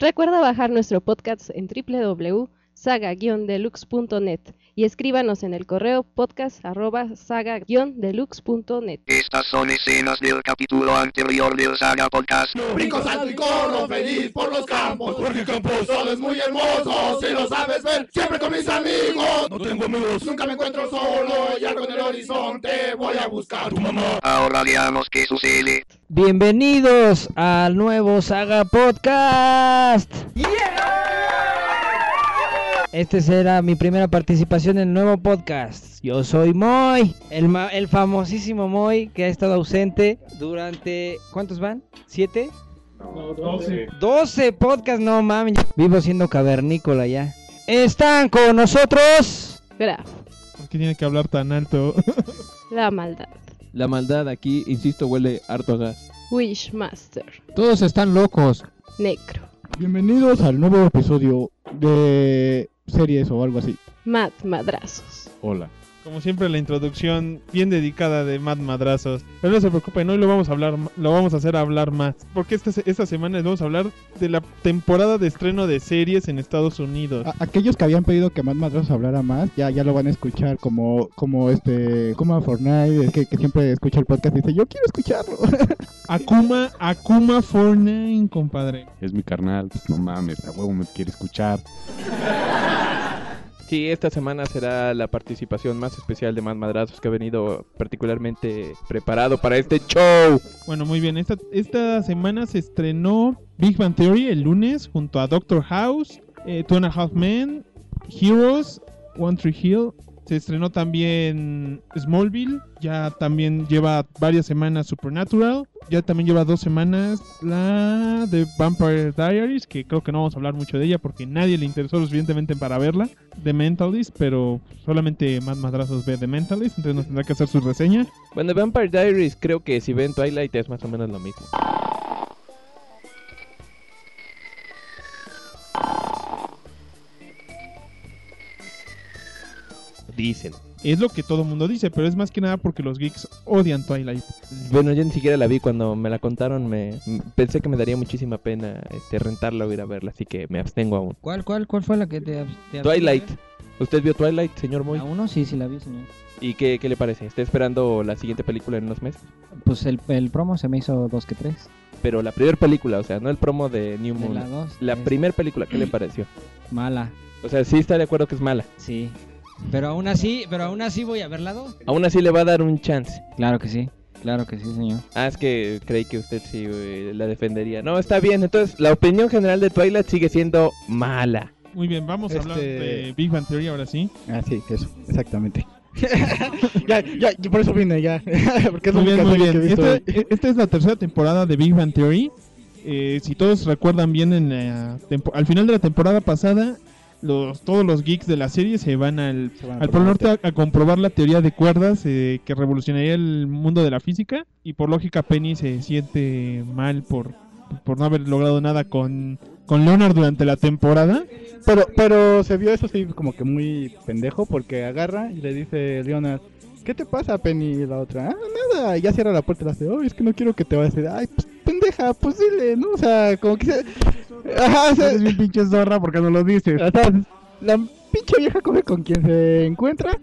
Recuerda bajar nuestro podcast en www.saga-deluxe.net y escríbanos en el correo podcast@saga-deluxe.net. Estas son escenas del capítulo anterior del Saga Podcast. Brinco, salto y corro feliz por los campos, porque Campos es muy hermoso, si lo sabes ver, siempre con mis amigos. No tengo amigos, nunca me encuentro solo, y algo en el horizonte voy a buscar a tu mamá. Ahora veamos qué sucede. Bienvenidos al nuevo Saga Podcast. Este será mi primera participación en el nuevo podcast. Yo soy Moy, el, ma- el famosísimo Moy que ha estado ausente durante... ¿Cuántos van? ¿Siete? 12 podcasts, no mames. Vivo siendo cavernícola ya. Están con nosotros... Graf, ¿Por qué tiene que hablar tan alto? la maldad. La maldad aquí, insisto, huele harto a gas. Wishmaster, Todos están locos. Necro, Bienvenidos al nuevo episodio de series o algo así. Mad Madrazos. Hola. Como siempre la introducción bien dedicada de Mad Madrazos. Pero no se preocupen, hoy lo vamos a hablar, lo vamos a hacer hablar más. Porque esta, esta semana les vamos a hablar de la temporada de estreno de series en Estados Unidos. A- aquellos que habían pedido que Matt Madrazos hablara más, ya, ya lo van a escuchar como, como este, como a Fortnite, que, que siempre escucha el podcast y dice, yo quiero escucharlo. Akuma, Akuma Fortnite, compadre. Es mi carnal, pues no mames, a huevo me quiere escuchar. Sí, esta semana será la participación más especial de Más Madrazos que ha venido particularmente preparado para este show. Bueno, muy bien. Esta, esta semana se estrenó Big Bang Theory el lunes junto a Doctor House, eh, Two and a Half Men, Heroes, One Tree Hill. Se estrenó también Smallville. Ya también lleva varias semanas Supernatural. Ya también lleva dos semanas la de Vampire Diaries, que creo que no vamos a hablar mucho de ella porque nadie le interesó suficientemente para verla. The Mentalist, pero solamente más madrazos ve The Mentalist, entonces nos tendrá que hacer su reseña. Bueno, Vampire Diaries creo que si ven Twilight es más o menos lo mismo. Dicen. Es lo que todo el mundo dice, pero es más que nada porque los geeks odian Twilight. Bueno, yo ni siquiera la vi cuando me la contaron. Me pensé que me daría muchísima pena este, rentarla o ir a verla, así que me abstengo aún. ¿Cuál, cuál, cuál fue la que te... te Twilight. ¿Usted vio Twilight, señor Moy? ¿A uno? Sí, sí la vi, señor. ¿Y qué, qué le parece? ¿Está esperando la siguiente película en unos meses? Pues el, el promo se me hizo dos que tres. Pero la primera película, o sea, no el promo de New De Moon. la dos. La es primera película, ¿qué le pareció? Mala, O sea, sí está de acuerdo que es mala. sí. Pero aún así, pero aún así voy a ver la dos. Aún así le va a dar un chance. Claro que sí, claro que sí, señor. Ah, es que creí que usted sí la defendería. No, está bien. Entonces, la opinión general de Twilight sigue siendo mala. Muy bien, vamos a hablar Este- de Big Bang Theory ahora sí. ah, sí, eso, exactamente. ya, ya, yo por eso vine, ya. Porque es Muy bien, muy serie que he bien. visto Esta, es la tercera temporada de Big Bang Theory. Eh, si todos recuerdan bien, en la tempo- al final de la temporada pasada, los, todos los geeks de la serie se van al, Se van a al Polo Norte a, a comprobar la teoría de cuerdas eh, que revolucionaría el mundo de la física. Y por lógica, Penny se siente mal por, por no haber logrado nada con, con Leonard durante la temporada. Pero, pero se vio eso sí como que muy pendejo porque agarra y le dice Leonard, ¿qué te pasa, Penny? Y la otra, ah, nada. Y ya cierra la puerta y le hace, oh, es que no quiero que te vayas. Y, Ay, pues pendeja, pues dile, ¿no? O sea, como que se... Ajá, o sea, Eres bien pinche zorra porque no lo dices. o sea, la pinche vieja coge con quien se encuentra.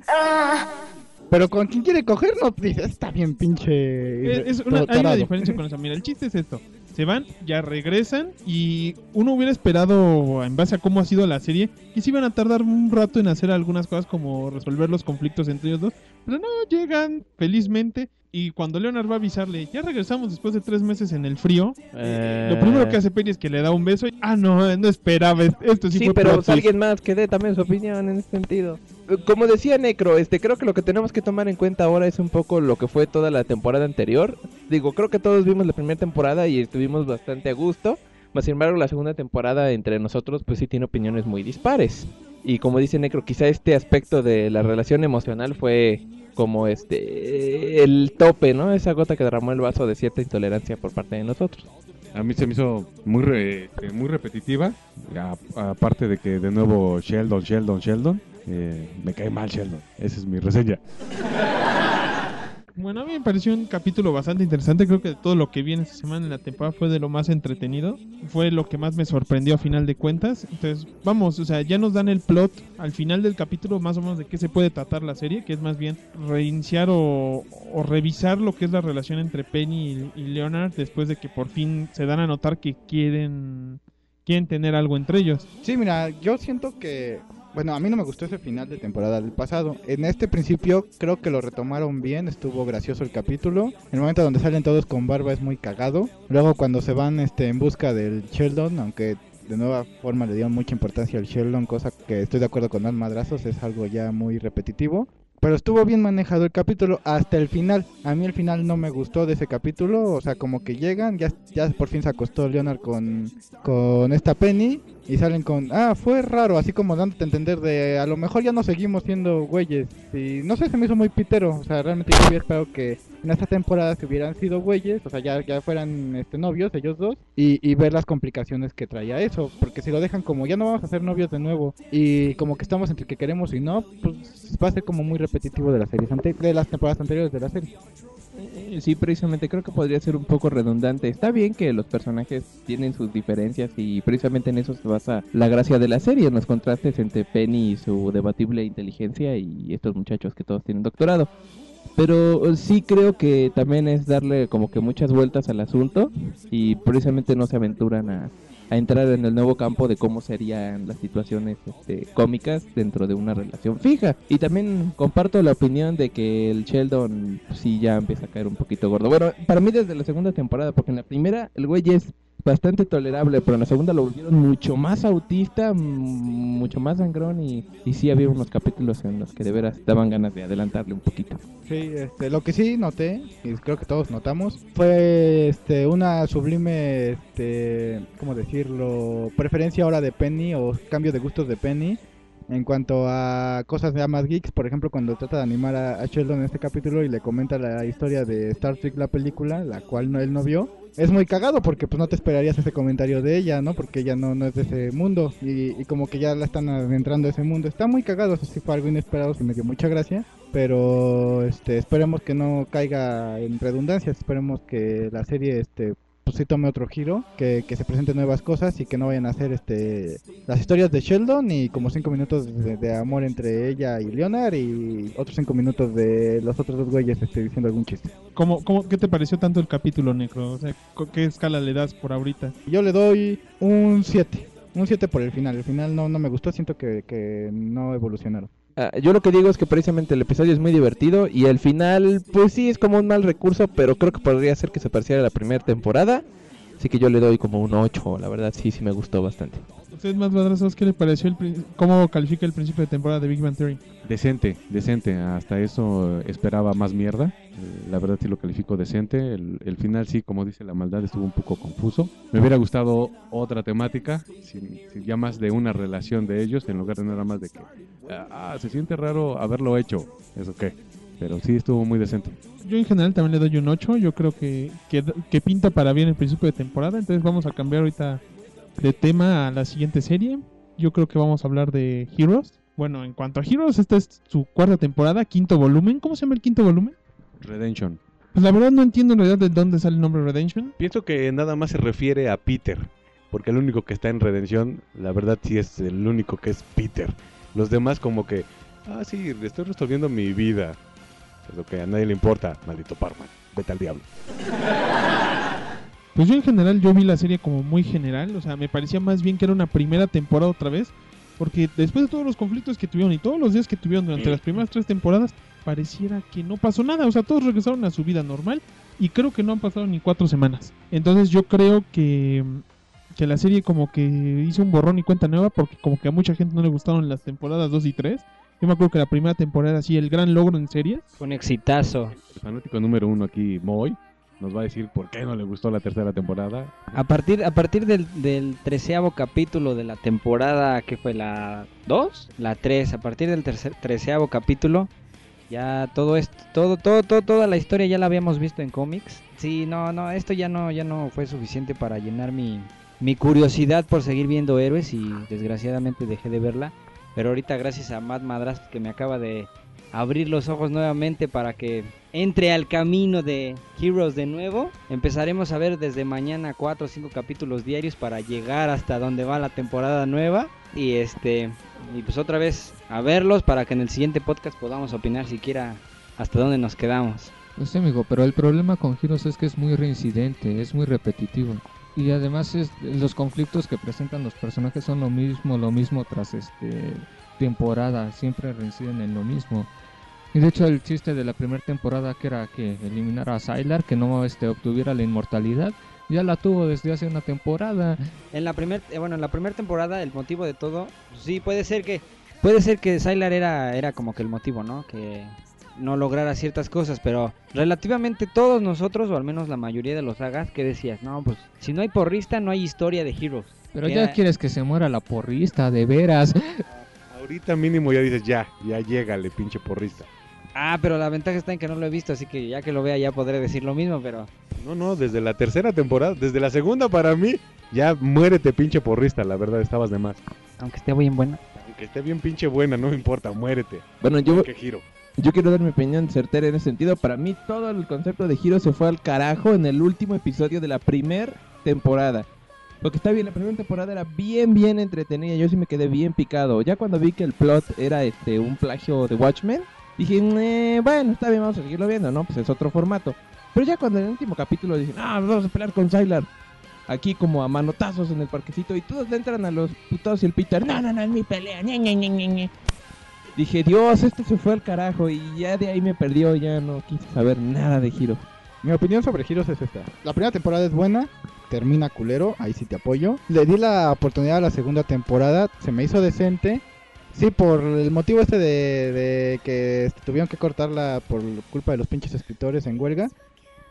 Pero con quien quiere coger, no, dice, está bien pinche... Es, es una, hay una tarado". diferencia con eso. Mira, el chiste es esto. Se van, ya regresan y uno hubiera esperado, en base a cómo ha sido la serie, que se iban a tardar un rato en hacer algunas cosas como resolver los conflictos entre ellos dos. Pero no, llegan felizmente y cuando Leonard va a avisarle, ya regresamos después de tres meses en el frío, Eh, lo primero que hace Penny es que le da un beso y, ah, no, no esperaba, est- esto sí, Sí, fue pero plot twist". alguien más que dé también su opinión en ese sentido. Eh, Como decía Necro, este, creo que lo que tenemos que tomar en cuenta ahora es un poco lo que fue toda la temporada anterior. Digo, creo que todos vimos la primera temporada y estuvimos bastante a gusto. Mas, sin embargo, la segunda temporada entre nosotros, pues sí tiene opiniones muy dispares. Y como dice Necro, quizá este aspecto de la relación emocional fue como este el tope, ¿no? Esa gota que derramó el vaso de cierta intolerancia por parte de nosotros. A mí se me hizo muy re- eh, muy repetitiva. Aparte de que de nuevo Sheldon, Sheldon, Sheldon. eh, me cae mal Sheldon. Esa es mi reseña. Bueno, a mí me pareció un capítulo bastante interesante. Creo que de todo lo que vi en esta semana en la temporada fue de lo más entretenido. Fue lo que más me sorprendió a final de cuentas. Entonces, vamos, o sea, ya nos dan el plot al final del capítulo más o menos de qué se puede tratar la serie, que es más bien reiniciar o, o revisar lo que es la relación entre Penny y, y Leonard después de que por fin se dan a notar que quieren, quieren tener algo entre ellos. Sí, mira, yo siento que. Bueno, a mí no me gustó ese final de temporada del pasado. En este principio creo que lo retomaron bien, estuvo gracioso el capítulo. El momento donde salen todos con barba es muy cagado. Luego cuando se van este en busca del Sheldon, aunque de nueva forma le dieron mucha importancia al Sheldon, cosa que estoy de acuerdo con más madrazos, es algo ya muy repetitivo. Pero estuvo bien manejado el capítulo hasta el final. A mí el final no me gustó de ese capítulo. O sea, como que llegan, ya, ya por fin se acostó Leonard con, con esta Penny. Y salen con, ah, fue raro, así como dándote a entender de, a lo mejor ya no seguimos siendo güeyes. Y no sé, se me hizo muy pitero. O sea, realmente yo hubiera esperado que en esta temporada se hubieran sido güeyes. O sea, ya, ya fueran este, novios, ellos dos. Y, y ver las complicaciones que traía eso. Porque si lo dejan como, ya no vamos a ser novios de nuevo. Y como que estamos entre que queremos y no, pues va a ser como muy repetitivo de las series de las temporadas anteriores de la serie. Eh, Sí, precisamente creo que podría ser un poco redundante. Está bien que los personajes tienen sus diferencias y precisamente en eso se basa la gracia de la serie, en los contrastes entre Penny y su debatible inteligencia y estos muchachos que todos tienen doctorado. Pero eh, sí creo que también es darle como que muchas vueltas al asunto y precisamente no se aventuran a, a entrar en el nuevo campo de cómo serían las situaciones este, cómicas dentro de una relación fija. Y también comparto la opinión de que el Sheldon pues, sí ya empieza a caer un poquito gordo. Bueno, para mí desde la segunda temporada, porque en la primera el güey es bastante tolerable, pero en la segunda lo volvieron mucho más autista, mm, mucho más sangrón y, y sí había unos capítulos en los que de veras daban ganas de adelantarle un poquito. Sí, este, lo que sí noté, y creo que todos notamos, fue este, una sublime, este, ¿cómo decirlo? Preferencia ahora de Penny o cambio de gustos de Penny en cuanto a cosas ya más geeks. Por ejemplo, cuando trata de animar a, Sheldon en este capítulo y le comenta la historia de Star Trek, la película, la cual no, él no vio. Es muy cagado porque pues no te esperarías ese comentario de ella, ¿no? Porque ella no, no es de ese mundo y, y como que ya la están adentrando a ese mundo. Está muy cagado, eso sí fue algo inesperado, que me dio mucha gracia pero este esperemos que no caiga en redundancias esperemos que la serie este pues sí tome otro giro que, que se presenten nuevas cosas y que no vayan a hacer este las historias de Sheldon y como cinco minutos de, de amor entre ella y Leonard y otros cinco minutos de los otros dos güeyes este, diciendo algún chiste ¿Cómo, cómo, ¿Qué te pareció tanto el capítulo, Necro? O sea, ¿qué escala le das por ahorita? yo le doy un 7 un 7 por el final el final no, no me gustó siento que, que no evolucionaron Ah, yo lo que digo es que precisamente el episodio es muy divertido y el final, pues sí, es como un mal recurso, pero creo que podría ser que se pareciera la primera temporada. Así que yo le doy como un 8, la verdad sí, sí me gustó bastante. ¿Ustedes más madrazos qué le pareció el cómo califica el principio de temporada de Big Bang Theory? Decente, decente. Hasta eso esperaba más mierda. Eh, La verdad sí lo califico decente. El, el final sí, como dice la maldad, estuvo un poco confuso. Me hubiera gustado otra temática, sin, sin ya más de una relación de ellos, en lugar de nada más de que, ah, se siente raro haberlo hecho. ¿Eso qué? Pero sí estuvo muy decente. Yo en general también le doy un 8. Yo creo que, que, que pinta para bien el principio de temporada. Entonces vamos a cambiar ahorita de tema a la siguiente serie. Yo creo que vamos a hablar de Heroes. Bueno, en cuanto a Heroes, esta es su cuarta temporada, quinto volumen. ¿Cómo se llama el quinto volumen? Redemption. Pues la verdad no entiendo en realidad de dónde sale el nombre Redemption. Pienso que nada más se refiere a Peter, porque el único que está en redención, la verdad sí es el único que es Peter. Los demás como que, ah sí, estoy resolviendo mi vida. Es lo que a nadie le importa, maldito Parman. Vete al diablo. Pues yo en general yo vi la serie como muy general, o sea, me parecía más bien que era una primera temporada otra vez, porque después de todos los conflictos que tuvieron y todos los días que tuvieron durante las primeras tres temporadas, pareciera que no pasó nada, o sea, todos regresaron a su vida normal y creo que no han pasado ni cuatro semanas. Entonces yo creo que, que la serie como que hizo un borrón y cuenta nueva, porque como que a mucha gente no le gustaron las temporadas 2 y 3. Yo me acuerdo que la primera temporada así el gran logro en serie. Fue un exitazo. El fanático número uno aquí, Moy, nos va a decir por qué no le gustó la tercera temporada. A partir, a partir del, del treceavo capítulo de la temporada, que fue la 2, la 3, a partir del tercer, treceavo capítulo, ya todo esto, todo, todo, todo, toda la historia ya la habíamos visto en cómics. Sí, no, no, esto ya no, ya no fue suficiente para llenar mi, mi curiosidad por seguir viendo héroes y desgraciadamente dejé de verla. Pero ahorita gracias a Matt Madras que me acaba de abrir los ojos nuevamente para que entre al camino de Heroes de nuevo. Empezaremos a ver desde mañana 4 o 5 capítulos diarios para llegar hasta donde va la temporada nueva. Y este y pues otra vez a verlos para que en el siguiente podcast podamos opinar siquiera hasta dónde nos quedamos. Pues sí, amigo, pero el problema con Heroes es que es muy reincidente, es muy repetitivo. Y además es, los conflictos que presentan los personajes son lo mismo, lo mismo tras este temporada, siempre reinciden en lo mismo. Y de hecho el chiste de la primera temporada que era que eliminara a Sylar, que no este, obtuviera la inmortalidad, ya la tuvo desde hace una temporada. En la primer, eh, bueno, en la primera temporada el motivo de todo, pues sí puede ser que puede ser que Sylar era era como que el motivo, ¿no? Que no lograra ciertas cosas, pero relativamente todos nosotros, o al menos la mayoría de los sagas, que decías, no, pues si no hay porrista, no hay historia de Heroes. Pero ya era- quieres que se muera la porrista, de veras. Ahorita mínimo ya dices, ya, ya llégale, pinche porrista. Ah, pero la ventaja está en que no lo he visto, así que ya que lo vea ya podré decir lo mismo, pero No, no, desde la tercera temporada, desde la segunda para mí, ya muérete, pinche porrista, la verdad, estabas de más. aunque esté bien buena. Aunque esté bien pinche buena, no me importa, muérete. Bueno, yo, ¿Qué giro? Yo quiero dar mi opinión certera en ese sentido. Para mí todo el concepto de Hiro se fue al carajo en el último episodio de la primera temporada. Porque está bien, la primera temporada era bien, bien entretenida. Yo sí me quedé bien picado. Ya cuando vi que el plot era este un plagio de Watchmen, dije, "Eh, bueno, está bien, vamos a seguirlo viendo, ¿no? Pues es otro formato. Pero ya cuando en el último capítulo dicen, ah, vamos a pelear con Sylar. Aquí como a manotazos en el parquecito y todos le entran a los putados y el Peter, no, no, no, es mi pelea. ñe, ñe, ñe, ñe". Dije, Dios, esto se fue al carajo y ya de ahí me perdió, ya no quise saber nada de Hiro. Mi opinión sobre Heroes es esta. La primera temporada es buena, termina culero, ahí sí te apoyo. Le di la oportunidad a la segunda temporada, se me hizo decente. Sí, por el motivo este de, de que este, tuvieron que cortarla por culpa de los pinches escritores en huelga.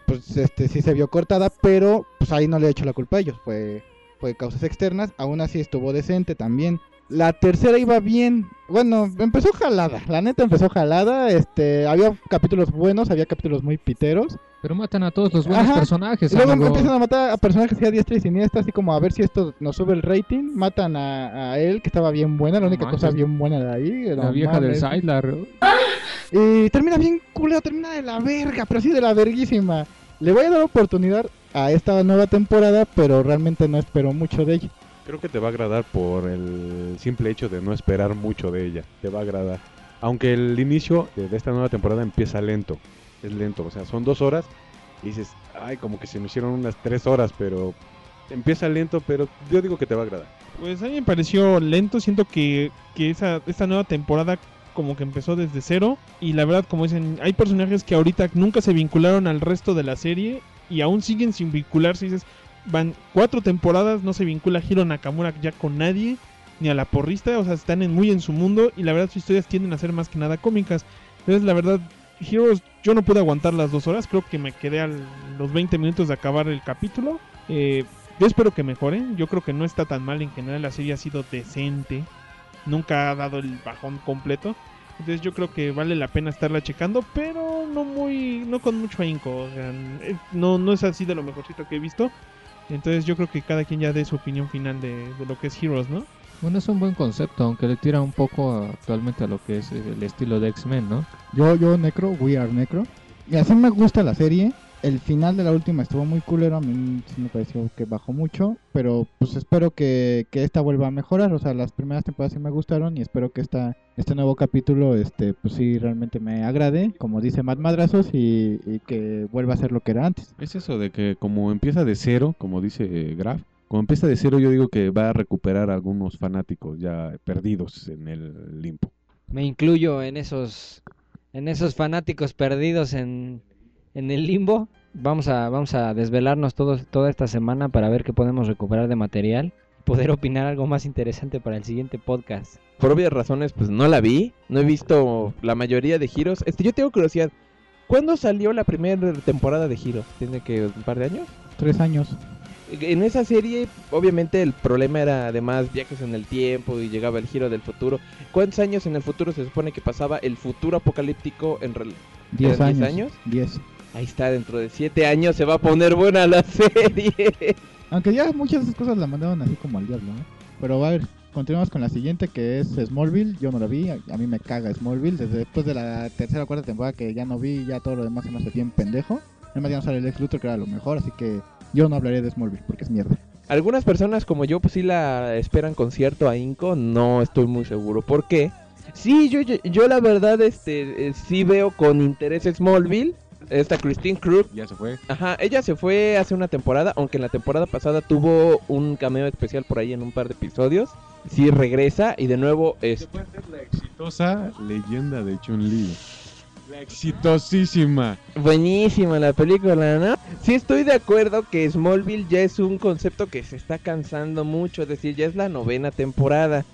Pues este sí se vio cortada, pero pues ahí no le he hecho la culpa a ellos, fue, fue causas externas. Aún así estuvo decente también. La tercera iba bien. Bueno, empezó jalada. La neta empezó jalada. Este, había capítulos buenos, había capítulos muy piteros. Pero matan a todos los buenos Ajá. personajes, Y luego amigo. empiezan a matar a personajes a diestra y siniestra, así como a ver si esto nos sube el rating. Matan a, a él, que estaba bien buena, la No única cosa bien buena de ahí. La no vieja del. Sylar. Y termina bien culero, termina de la verga, pero sí de la verguísima. Le voy a dar oportunidad a esta nueva temporada, pero realmente no espero mucho de ella. Creo que te va a agradar por el simple hecho de no esperar mucho de ella. Te va a agradar. Aunque el inicio de esta nueva temporada empieza lento. Es lento. O sea, son dos horas. Y dices, ay, como que se me hicieron unas tres horas. Pero empieza lento. Pero yo digo que te va a agradar. Pues a mí me pareció lento, siento que, que esa, esta nueva temporada como que empezó desde cero y la verdad como dicen, hay personajes que ahorita nunca se vincularon al resto de la serie y aún siguen sin vincularse, dices, van cuatro temporadas, no se vincula Hiro Nakamura ya con nadie, ni a la porrista, o sea, están muy en su mundo y la verdad sus historias tienden a ser más que nada cómicas. Entonces la verdad, Heroes, yo no pude aguantar las dos horas, creo que me quedé a los 20 minutos de acabar el capítulo. Eh, yo espero que mejoren. Yo creo que no está tan mal en general. La serie ha sido decente. Nunca ha dado el bajón completo. Entonces yo creo que vale la pena estarla checando, pero no muy, no con mucho ahínco. O sea, eh, no, no es así de lo mejorcito que he visto. Entonces yo creo que cada quien ya dé su opinión final de, de lo que es Heroes, ¿no? Bueno, es un buen concepto, aunque le tira un poco a- actualmente a lo que es el estilo de X-Men, ¿no? Yo, yo, Necro, We Are Necro. Y así me gusta la serie. El final de la última estuvo muy culero. A mí sí me pareció que bajó mucho. Pero pues espero que, que esta vuelva a mejorar. O sea, las primeras temporadas sí me gustaron. Y espero que esta, este nuevo capítulo, este, pues sí realmente me agrade. Como dice Matt Madrazos. Y, y que vuelva a ser lo que era antes. Es eso de que como empieza de cero, como dice Graf, como empieza de cero yo digo que va a recuperar a algunos fanáticos ya perdidos en el limbo. Me incluyo en esos en esos fanáticos perdidos en, en el limbo. Vamos a vamos a desvelarnos todos toda esta semana para ver qué podemos recuperar de material, poder opinar algo más interesante para el siguiente podcast. Por obvias razones, pues no la vi. No he visto la mayoría de giros. Este, yo tengo curiosidad. ¿Cuándo salió la primera temporada de Giro? ¿Tiene que un par de años? Tres años. En esa serie, obviamente, el problema era además viajes en el tiempo y llegaba el giro del futuro. ¿Cuántos años en el futuro se supone que pasaba el futuro apocalíptico en real- Diez ¿Eran años. años? Diez. Ahí está, dentro de siete años se va a poner buena la serie. Aunque ya muchas de esas cosas la mandaron así como al diablo. ¿no? Pero a ver, continuamos con la siguiente que es Smallville. Yo no la vi, a, a mí me caga Smallville. Desde después de la tercera o cuarta temporada que ya no vi, ya todo lo demás se me hace bien pendejo. Además ya no sale el ex Luthor que era lo mejor, así que yo no hablaré de Smallville porque es mierda. Algunas personas como yo pues sí la esperan con cierto ahínco, no estoy muy seguro por qué. Sí, yo, yo, yo la verdad este eh, sí veo con interés Smallville. Esta Christine Krug, Ya se fue. ajá, ella se fue hace una temporada, aunque en la temporada pasada tuvo un cameo especial por ahí en un par de episodios. Sí regresa y de nuevo es la exitosa leyenda de Chun-Li. La exitosísima. buenísima la película, ¿no? Sí estoy de acuerdo que Smallville ya es un concepto que se está cansando mucho, es decir, ya es la novena temporada.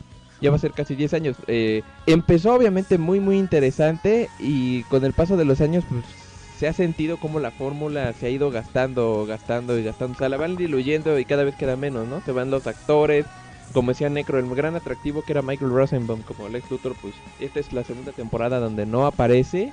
Ya va a ser casi 10 años. Eh, empezó obviamente muy muy interesante y con el paso de los años pues se ha sentido como la fórmula se ha ido gastando, gastando y gastando. O sea, la van diluyendo y cada vez queda menos, ¿no? Se van los actores. Como decía Necro, el gran atractivo que era Michael Rosenbaum como Lex Luthor, pues esta es la segunda temporada donde no aparece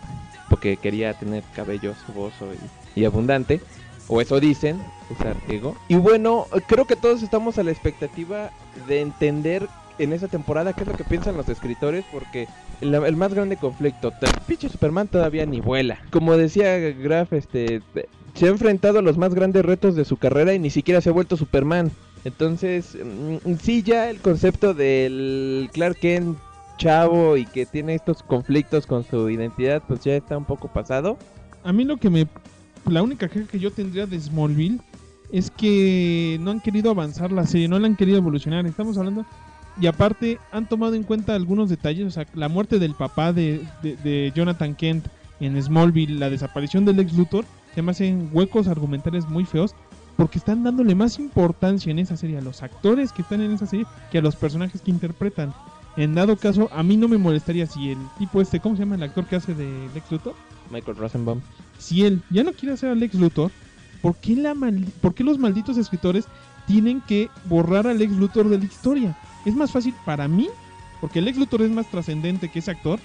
porque quería tener cabello jugoso y, y abundante. O eso dicen, usar ego. Y bueno, creo que todos estamos a la expectativa de entender en esa temporada qué es lo que piensan los escritores, porque el, más grande conflicto, pinche Superman todavía ni vuela. Como decía Graf, este, se ha enfrentado a los más grandes retos de su carrera y ni siquiera se ha vuelto Superman. Entonces, mm, sí, ya el concepto del Clark Kent chavo y que tiene estos conflictos con su identidad, pues ya está un poco pasado. A mí lo que me... La única queja que yo tendría de Smallville es que no han querido avanzar la serie, no la han querido evolucionar. Estamos hablando... Y aparte han tomado en cuenta algunos detalles, o sea, la muerte del papá de, de- de Jonathan Kent en Smallville, la desaparición del ex Luthor, se me hacen huecos argumentales muy feos porque están dándole más importancia en esa serie a los actores que están en esa serie que a los personajes que interpretan. En dado caso, a mí no me molestaría si el tipo este, ¿cómo se llama el actor que hace de Lex Luthor? Michael Rosenbaum. si él ya no quiere hacer a Lex Luthor, ¿por qué, la mal- por qué los malditos escritores tienen que borrar a Lex Luthor de la historia? Es más fácil para mí, porque Lex Luthor es más trascendente que ese actor,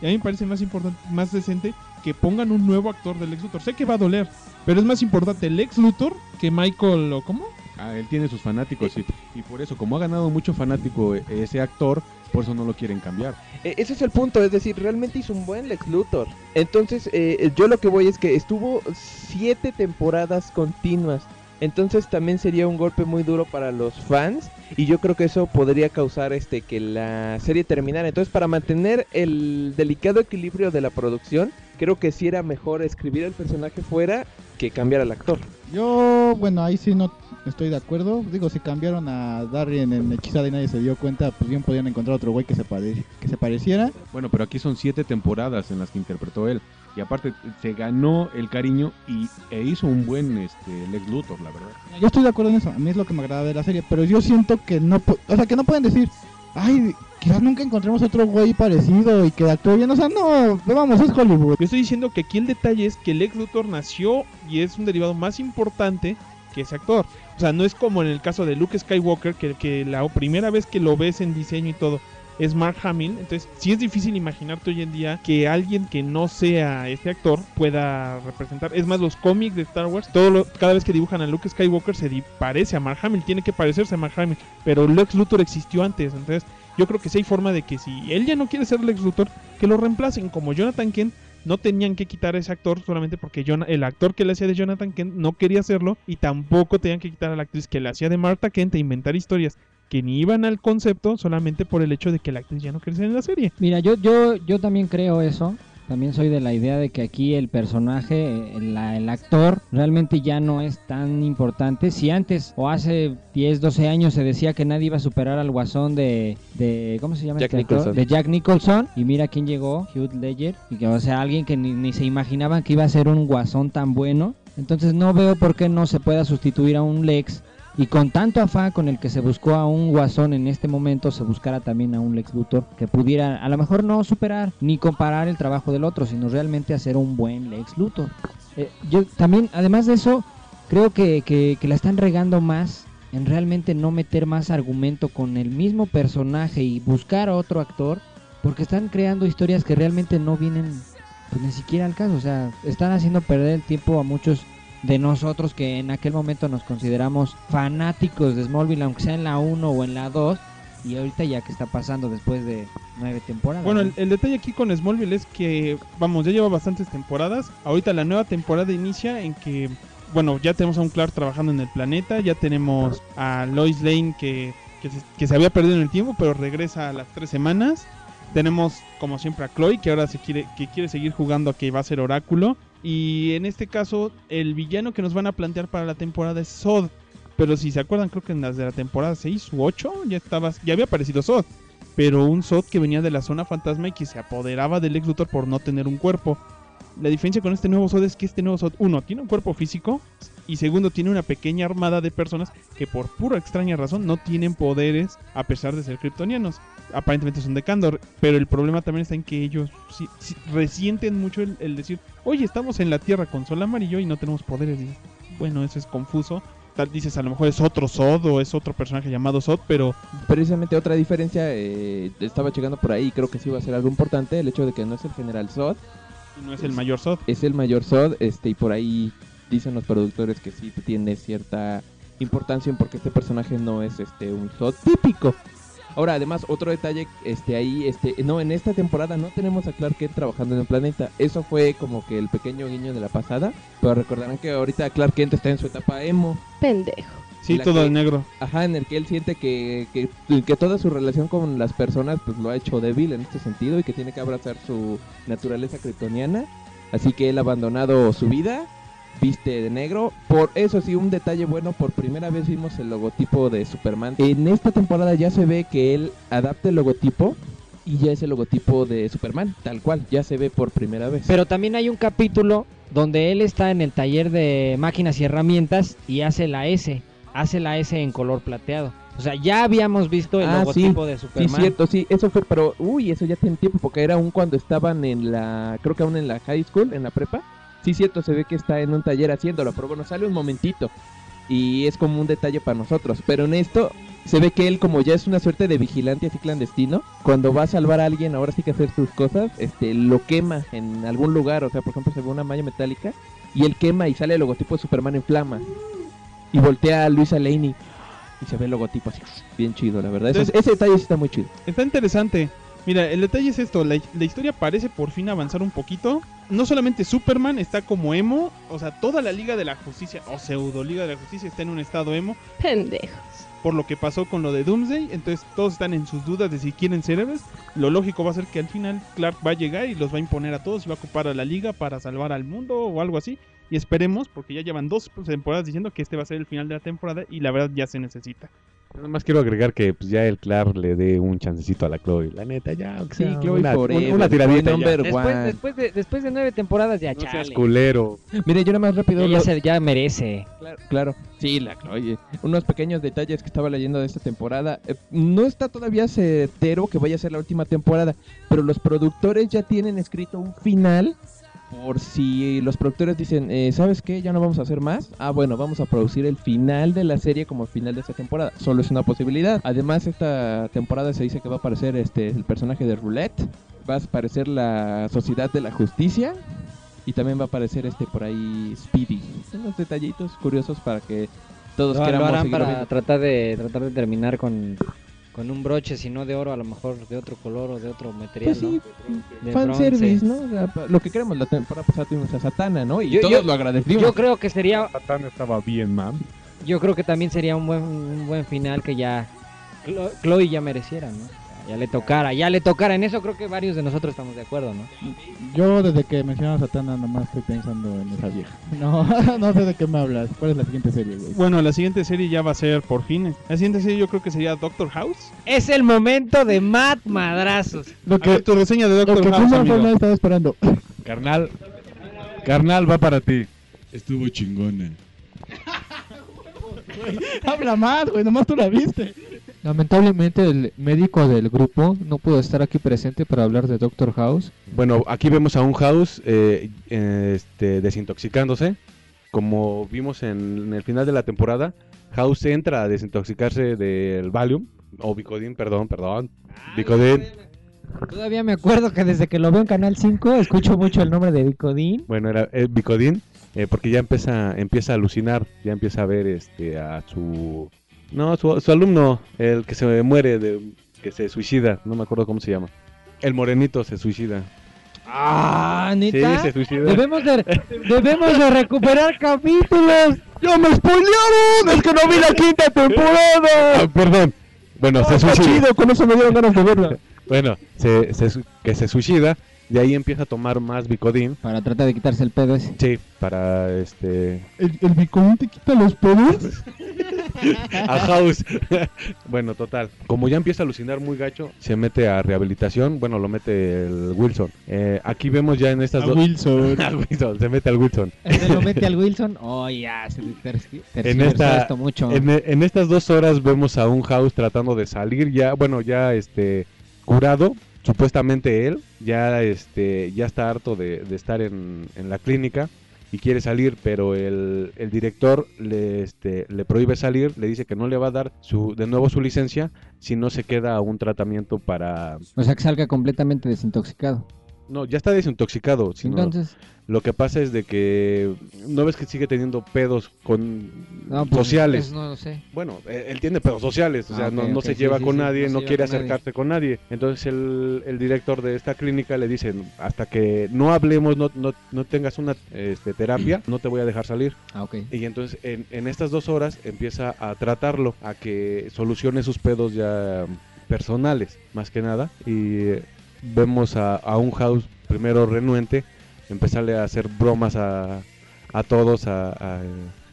y a mí me parece más importante, más decente que pongan un nuevo actor de Lex Luthor. Sé que va a doler, pero es más importante Lex Luthor que Michael, ¿o cómo? Ah, él tiene sus fanáticos y, y por eso, como ha ganado mucho fanático eh, ese actor, por eso no lo quieren cambiar. E- Ese es el punto, es decir, realmente hizo un buen Lex Luthor. Entonces, eh, yo lo que voy es que estuvo siete temporadas continuas. Entonces también sería un golpe muy duro para los fans y yo creo que eso podría causar este que la serie terminara. Entonces para mantener el delicado equilibrio de la producción, creo que sí era mejor escribir el personaje fuera que cambiar al actor. Yo, bueno, ahí sí no estoy de acuerdo. Digo, si cambiaron a Darien en Hechizada y nadie se dio cuenta, pues bien podían encontrar otro güey que se, pare- que se pareciera. Bueno, pero aquí son siete temporadas en las que interpretó él. Y aparte se ganó el cariño y e hizo un buen este Lex Luthor, la verdad. Yo estoy de acuerdo en eso. A mí es lo que me agrada de la serie. Pero yo siento que no, o sea, que no pueden decir, ay, quizás nunca encontremos otro güey parecido y que actúe bien. O sea, no, vamos, es Hollywood. Yo estoy diciendo que aquí el detalle es que Lex Luthor nació y es un derivado más importante que ese actor. O sea, no es como en el caso de Luke Skywalker, que, que la primera vez que lo ves en diseño y todo es Mark Hamill. Entonces, sí es difícil imaginarte hoy en día que alguien que no sea ese actor pueda representar. Es más, los cómics de Star Wars, todo lo- cada vez que dibujan a Luke Skywalker se parece a Mark Hamill, tiene que parecerse a Mark Hamill. Pero Lex Luthor existió antes, entonces yo creo que sí hay forma de que si él ya no quiere ser Lex Luthor, que lo reemplacen como Jonathan Kent. No tenían que quitar a ese actor solamente porque el actor que le hacía de Jonathan Kent no quería hacerlo y tampoco tenían que quitar a la actriz que le hacía de Martha Kent e inventar historias que ni iban al concepto solamente por el hecho de que la actriz ya no ser en la serie. Mira, yo, yo, yo también creo eso. También soy de la idea de que aquí el personaje, el, la- el actor, realmente ya no es tan importante. Si antes o hace 10, 12 años se decía que nadie iba a superar al guasón de, de ¿cómo se llama? Jack este actor? Nicholson. De Jack Nicholson. Y mira quién llegó, Hugh Ledger. Y que, o sea, alguien que ni, ni se imaginaba que iba a ser un guasón tan bueno. Entonces no veo por qué no se pueda sustituir a un Lex y con tanto afán con el que se buscó a un guasón en este momento, se buscara también a un Lex Luthor que pudiera a lo mejor no superar ni comparar el trabajo del otro, sino realmente hacer un buen Lex Luthor. Eh, yo también, además de eso, creo que, que, que la están regando más en realmente no meter más argumento con el mismo personaje y buscar a otro actor, porque están creando historias que realmente no vienen pues, ni siquiera al caso. O sea, están haciendo perder el tiempo a muchos de nosotros que en aquel momento nos consideramos fanáticos de Smallville, aunque sea en la 1 o en la 2, Y ahorita ya que está pasando después de nueve temporadas. Bueno, ¿no? el, el detalle aquí con Smallville es que, vamos, ya lleva bastantes temporadas. Ahorita la nueva temporada inicia en que, bueno, ya tenemos a un Clark trabajando en el planeta, ya tenemos a Lois Lane que, que, se, que se había perdido en el tiempo, pero regresa a las tres semanas. Tenemos, como siempre, a Chloe, que ahora se quiere, que quiere seguir jugando a que va a ser Oráculo. Y en este caso, el villano que nos van a plantear para la temporada es Zod. Pero si se acuerdan, creo que en las de la temporada 6 u 8 ya, estaba, ya había aparecido Zod pero un Zod que venía de la zona fantasma y que se apoderaba del ex Luthor por no tener un cuerpo. La diferencia con este nuevo Zod es que este nuevo Zod, uno, tiene un cuerpo físico y segundo, tiene una pequeña armada de personas que por pura extraña razón no tienen poderes a pesar de ser kryptonianos. Aparentemente son de Kandor, pero el problema también está en que ellos sí resienten mucho el, el decir, oye, estamos en la Tierra con sol amarillo y no tenemos poderes. Y, bueno, eso es confuso. Tal dices, a lo mejor es otro Zod o es otro personaje llamado Zod, pero Precisamente otra diferencia, eh, estaba llegando por ahí, creo que sí va a ser algo importante, el hecho de que no es el general Zod, no es el mayor Zod. es el mayor Zod, este, y por ahí dicen los productores que sí tiene cierta importancia porque este personaje no es este un Zod típico. Ahora, además, otro detalle, este, ahí, este, no, en esta temporada no tenemos a Clark Kent trabajando en el planeta. Eso fue como que el pequeño guiño de la pasada. Pero recordarán que ahorita Clark Kent está en su etapa emo. Pendejo. Sí, todo que- en negro. Ajá, en el que él siente que, que, que toda su relación con las personas pues lo ha hecho débil en este sentido y que tiene que abrazar su naturaleza kryptoniana. Así que él ha abandonado su vida, viste de negro. Por eso sí, un detalle bueno, por primera vez vimos el logotipo de Superman. En esta temporada ya se ve que él adapta el logotipo y ya es el logotipo de Superman, tal cual, ya se ve por primera vez. Pero también hay un capítulo donde él está en el taller de máquinas y herramientas y hace la S. Hace la S en color plateado. O sea, ya habíamos visto el Ah, logotipo sí, de Sí, Superman. cierto, sí, eso fue, pero uy, eso ya tiene tiempo, porque era aún cuando estaban en la, creo que aún en la high school, en la prepa. Sí, cierto, se ve que está en un taller haciéndolo, pero bueno, sale un momentito. Y es como un detalle para nosotros. Pero en esto se ve que él, como ya es una suerte de vigilante así clandestino, cuando va a salvar a alguien, ahora sí que hacer sus cosas, este, lo quema en algún lugar. O sea, por ejemplo, se ve una malla metálica y él quema y sale el logotipo de Superman en flamas. Y voltea a Luisa Laney y se ve el logotipo así, bien chido, la verdad. Entonces- ese detalle sí está muy chido. Está interesante. Mira, el detalle es esto, la, la historia parece por fin avanzar un poquito. No solamente Superman está como emo, o sea, toda la Liga de la Justicia, o pseudo Liga de la Justicia está en un estado emo, Pendejos. por lo que pasó con lo de Doomsday, entonces todos están en sus dudas de si quieren ser héroes. Lo lógico va a ser que al final Clark va a llegar y los va a imponer a todos y va a ocupar a la Liga para salvar al mundo o algo así. Y esperemos, porque ya llevan dos temporadas diciendo que este va a ser el final de la temporada y la verdad ya se necesita. Nada más quiero agregar que pues, ya el Clark le dé un chancecito a la Chloe. La neta, ya, Sí, sea Chloe una, un- una tiradita. Chloe ya. Después, después, de, después de nueve temporadas ya, No seas culero. Mire, yo nada más rápido. Ya, ya lo- se- ya merece. Claro, claro. Sí, la oye, unos pequeños detalles que estaba leyendo de esta temporada. Eh, no está todavía certero que vaya a ser la última temporada, pero los productores ya tienen escrito un final. Por si los productores dicen, eh, ¿sabes qué? Ya no vamos a hacer más. Ah, bueno, vamos a producir el final de la serie como final de esta temporada. Solo es una posibilidad. Además, esta temporada se dice que va a aparecer este el personaje de Roulette. Va a aparecer la Sociedad de la Justicia. Y también va a aparecer este por ahí Speedy. Son unos detallitos curiosos para que todos lo queramos harán para viendo. tratar de tratar de terminar con, con un broche, si no de oro, a lo mejor de otro color o de otro material. Pues sí, ¿no? De fanservice, bronce. ¿no? O sea, pa- lo que queremos, la temporada pasada tuvimos a Satana, ¿no? Y Yo- todos yo- lo agradecimos. Yo creo que sería, Satán estaba bien, man. yo creo que también sería un buen, un buen final que ya Chlo- Chloe ya mereciera, ¿no? Ya le tocara, ya le tocara. En eso creo que varios de nosotros estamos de acuerdo, ¿no? Yo desde que mencionas a Satana nomás estoy pensando en esa vieja. No, no sé de qué me hablas. ¿Cuál es la siguiente serie, güey? Bueno, la siguiente serie ya va a ser por fin. La siguiente serie yo creo que sería Doctor House. Es el momento de Matt Madrazos. Lo A ver, tu reseña de lo Doctor que House, amigo. Estaba esperando. Carnal, carnal, va para ti. Estuvo chingona. Habla más, güey, nomás tú la viste. Lamentablemente el médico del grupo no pudo estar aquí presente para hablar de Doctor House. Bueno, aquí vemos a un House eh, eh, este, desintoxicándose. Como vimos en, en el final de la temporada, House entra a desintoxicarse del Valium. O Vicodin, perdón, perdón. Vicodin. Todavía me acuerdo que desde que lo veo en Canal 5 escucho mucho el nombre de Vicodin. Bueno, era el Vicodin. eh, porque ya empieza, empieza a alucinar. Ya empieza a ver este, a su No, su, su alumno, el que se muere, de, que se suicida, no me acuerdo cómo se llama. El morenito se suicida. Ah, Sí, neta. se suicida. debemos de debemos de recuperar capítulos. ¡Ya me spoilearon! ¡Es que no vi la quinta temporada! Ah, perdón. Bueno, se Está suicida. chido, con eso me dieron ganas de verla. Bueno, se, se que se suicida, de ahí empieza a tomar más Bicodín. Para tratar de quitarse el pedo ese. Sí, para este. ¿El, el Bicodín te quita los pedos? a House. bueno, total. Como ya empieza a alucinar muy gacho, se mete a rehabilitación. Bueno, lo mete el Wilson. Eh, aquí vemos ya en estas dos. Wilson. Al Wilson, se mete al Wilson. Este lo mete al Wilson. Oh, ya, se En, esta, esto mucho. en, en estas dos horas vemos a un House tratando de salir ya, bueno, ya este curado, supuestamente él, ya este ya está harto de, de estar en, en la clínica y quiere salir, pero el, el director le, este, le prohíbe salir, le dice que no le va a dar su, de nuevo su licencia si no se queda a un tratamiento para... O sea, que salga completamente desintoxicado. No, ya está desintoxicado. sino Entonces, Lo que pasa es de que no ves que sigue teniendo pedos con no, pues, sociales. eso no lo sé. Bueno, él, él tiene pedos sociales, o sea, Ah, ok, no, no se sí, lleva sí, con sí, nadie, no no, quiere con nadie. acercarse con nadie. Entonces el, el director de esta clínica le dice, hasta que no hablemos, no, no, no tengas una este, terapia, no te voy a dejar salir. Ah, ok. Y entonces en, en estas dos horas empieza a tratarlo, a que solucione sus pedos ya personales, más que nada. Y vemos a, a un house primero renuente, empezarle a hacer bromas a, a todos, a, a-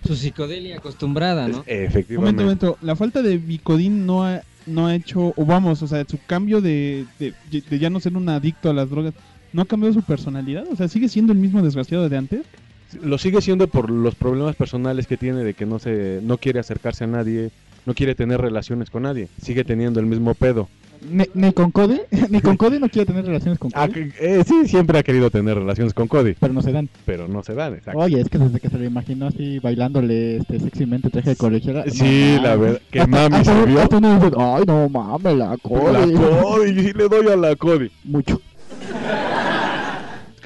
Su psicodelia acostumbrada, ¿no? efectivamente. Momento, momento. La falta de Bicodín no ha, no ha hecho, o vamos, o sea, su cambio de, de, de ya no ser un adicto a las drogas, ¿no ha cambiado su personalidad? O sea, ¿sigue siendo el mismo desgraciado de antes? Lo sigue siendo por los problemas personales que tiene de que no se no quiere acercarse a nadie, no quiere tener relaciones con nadie. Sigue teniendo el mismo pedo. Ni, ni con Cody, ni con Cody no quiere tener relaciones con Ah, Cody. eh, sí, siempre ha querido tener relaciones con Cody, Pero no se dan. pero no se dan, exacto. Oye, es que desde que se lo imaginó así bailándole este sexymente traje de colegiala. no Sí, la verdad, que Hasta- mami hasta- se vio. hasta uno dice, Ay, no mames, la Cody. La Cody, sí le doy a la Cody. Mucho.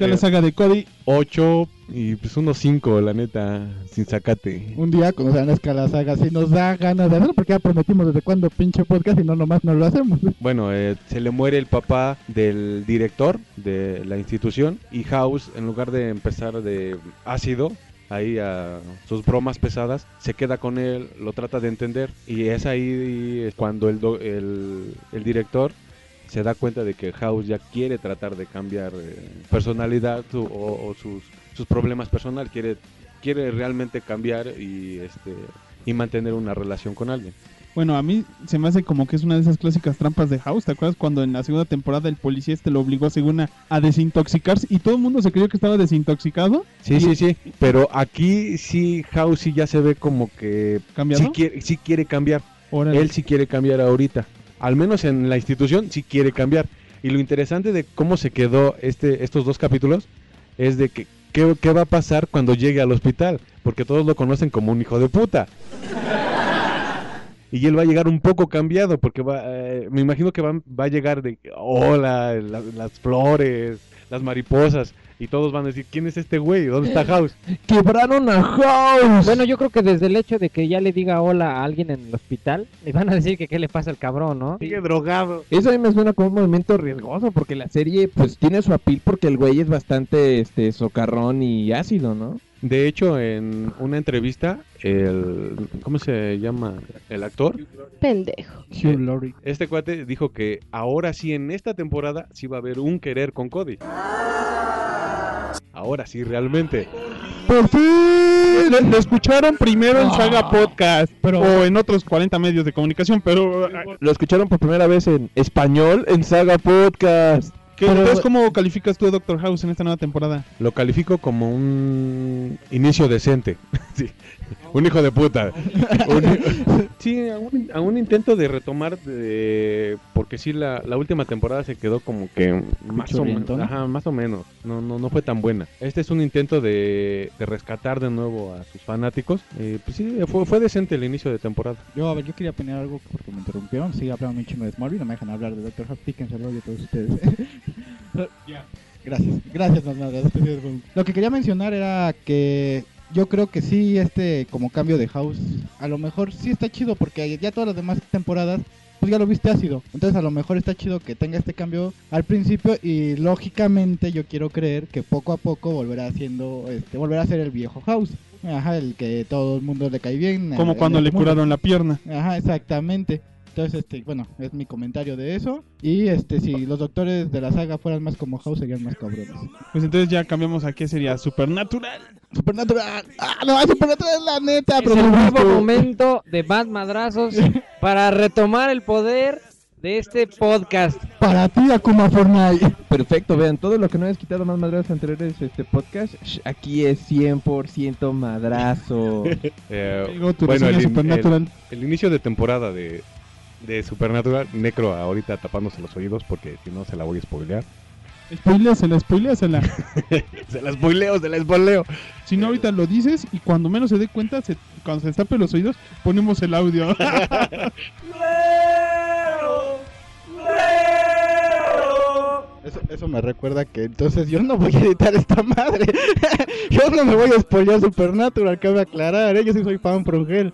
Que la saga de Cody, 8 y pues unos 5, la neta, sin sacate. Un día las la saga, si nos da ganas de hacerlo, porque ya prometimos desde cuándo pinche podcast y no nomás no lo hacemos. Bueno, eh, se le muere el papá del director de la institución y House, en lugar de empezar de ácido, ahí a sus bromas pesadas, se queda con él, lo trata de entender y es ahí cuando el, do- el, el director se da cuenta de que House ya quiere tratar de cambiar eh, personalidad su- o, o sus, sus problemas personales, quiere, quiere realmente cambiar y, este, y mantener una relación con alguien. bueno, a mí se me hace como que es una de esas clásicas trampas de House. ¿Te acuerdas cuando en la segunda temporada el policía este lo obligó según a, a desintoxicarse y todo el mundo se creyó que estaba desintoxicado? Sí, Y- sí, sí. Pero aquí sí, House sí ya se ve como que ¿Cambiado? sí quiere, sí quiere cambiar. Órale. Él sí quiere cambiar ahorita. Al menos en la institución sí quiere cambiar. Y lo interesante de cómo se quedó este, estos dos capítulos es de que qué, va a pasar cuando llegue al hospital. Porque todos lo conocen como un hijo de puta. Y él va a llegar un poco cambiado porque va, eh, me imagino que va, va a llegar de, hola, la- las flores, las mariposas. Y todos van a decir, ¿quién es este güey? ¿Dónde está House? ¡Quebraron a House! Bueno, yo creo que desde el hecho de que ya le diga hola a alguien en el hospital, le van a decir que qué le pasa al cabrón, ¿no? Sigue drogado. Eso a mí me suena como un movimiento riesgoso porque la serie pues tiene su apil porque el güey es bastante este socarrón y ácido, ¿no? De hecho, en una entrevista, el ¿cómo se llama? El actor, Pendejo. Hugh Laurie. este cuate dijo que ahora sí en esta temporada sí va a haber un querer con Cody. Ahora sí, realmente. ¡Por fin! Lo, lo escucharon primero en Saga Podcast o en otros 40 medios de comunicación, pero... ah, Lo escucharon por primera vez en español en Saga Podcast. ¿qué- Pero- entonces, ¿cómo calificas tú a Doctor House en esta nueva temporada? Lo califico como un inicio decente. sí. Un hijo de puta. Un- sí, a un, a un intento de retomar de, porque sí la, la última temporada se quedó como que más o, ajá, más o menos. No, no, no fue tan buena. Este es un intento de, de rescatar de nuevo a sus fanáticos. Eh, pues sí, fue, fue decente el inicio de temporada. Yo, a ver, yo quería poner algo porque me interrumpieron. Sí, hablaron un chingo de Smallville, no me dejan hablar de Doctor House. Píquense el rollo todos ustedes. Gracias, gracias, más nada. Lo que quería mencionar era que yo creo que sí, este como cambio de House, a lo mejor sí está chido porque ya todas las demás temporadas, pues ya lo viste ácido. Entonces a lo mejor está chido que tenga este cambio al principio y lógicamente yo quiero creer que poco a poco volverá haciendo, este, volverá a ser el viejo House. Ajá, el que todo el mundo le cae bien. Como cuando le mundo. curaron la pierna. Ajá, exactamente. Entonces, este, bueno, es mi comentario de eso. Y este, si los doctores de la saga fueran más como House, serían más cabrones. Pues entonces ya cambiamos a qué sería Supernatural. Supernatural. Ah, no, Supernatural es la neta, Es pero el nuevo momento de más madrazos para retomar el poder de este podcast. Para ti, Akuma Fortnite. Perfecto, vean, todo lo que no hayas quitado más madrazos anteriores este podcast, sh, aquí es 100% madrazo. Eh, Digo, bueno, in- el- el inicio de temporada de, de Supernatural, Necro ahorita tapándose los oídos porque si no se la voy a spoilear. Spoileasela, spoileasela. se la spoileo, se la spoileo. Si no, ahorita lo dices y cuando menos se dé cuenta, se- cuando se destape los oídos, ponemos el audio. Eso, eso me recuerda que entonces yo no voy a editar esta madre. yo no me voy a spoilear Supernatural, cabe aclarar. ¿eh? Yo sí soy fan from hell.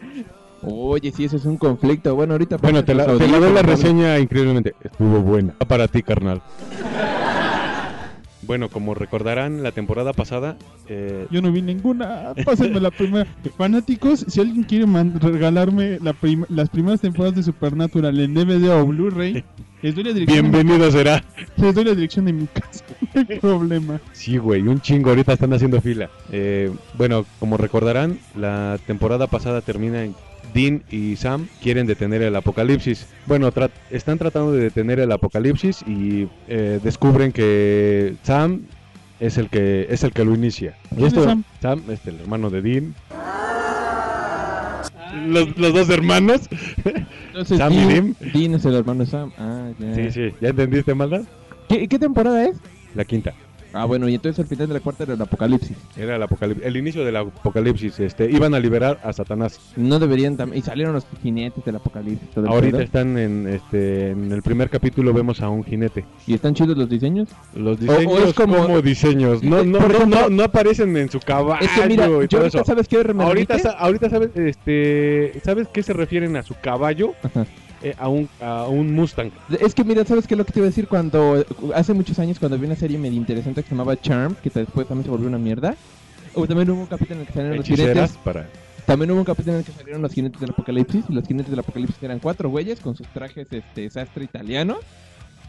Oye, sí, eso es un conflicto. Bueno, ahorita... Bueno, te la, te doy la reseña increíblemente. Estuvo buena. Para ti, carnal. Bueno, como recordarán, la temporada pasada... eh, Yo no vi ninguna. Pásenme la primera. Fanáticos, si alguien quiere regalarme la prim- las primeras temporadas de Supernatural en DVD o Blu-ray, les doy la dirección. bienvenido será. Les doy la dirección de mi casa. No hay problema. Sí, güey, un chingo. Ahorita están haciendo fila. Eh, bueno, como recordarán, la temporada pasada termina en... Dean y Sam quieren detener el apocalipsis. Bueno, tra- están tratando de detener el apocalipsis y eh, descubren que Sam es el que es el que lo inicia. Y ¿Quién es esto, Sam? Sam, este, el hermano de Dean. Los, los dos hermanos. Entonces, Sam y Dean, Dean. Es el hermano de Sam. Ah, ya. Sí, sí. ¿Ya entendiste, maldad? ¿Qué, qué temporada es? La quinta. Ah, bueno, y entonces al final de la cuarta era el apocalipsis. Era el apocalipsis. El inicio del apocalipsis. Este, iban a liberar a Satanás. No deberían tam- Y salieron los jinetes del apocalipsis. todo el Ahorita pedo. están en este en el primer capítulo vemos a un jinete. ¿Y están chidos los diseños? Los diseños o es como- como, diseños, no no Por no, ejemplo- no, no aparecen en su caballo Es que mira, y yo todo ahorita, eso. ¿sabes qué Ahorita ahorita sabes este sabes qué se refieren a su caballo Ajá. Eh, a un a un Mustang. Es que mira, ¿sabes qué es lo que te iba a decir? Cuando hace muchos años cuando vi una serie medio interesante que se llamaba Charm, que después también se volvió una mierda. O también hubo un capítulo en el que salieron los jinetes. para También hubo un capítulo en el que salieron los jinetes del apocalipsis. Y los jinetes del apocalipsis eran cuatro güeyes con sus trajes este sastre italiano,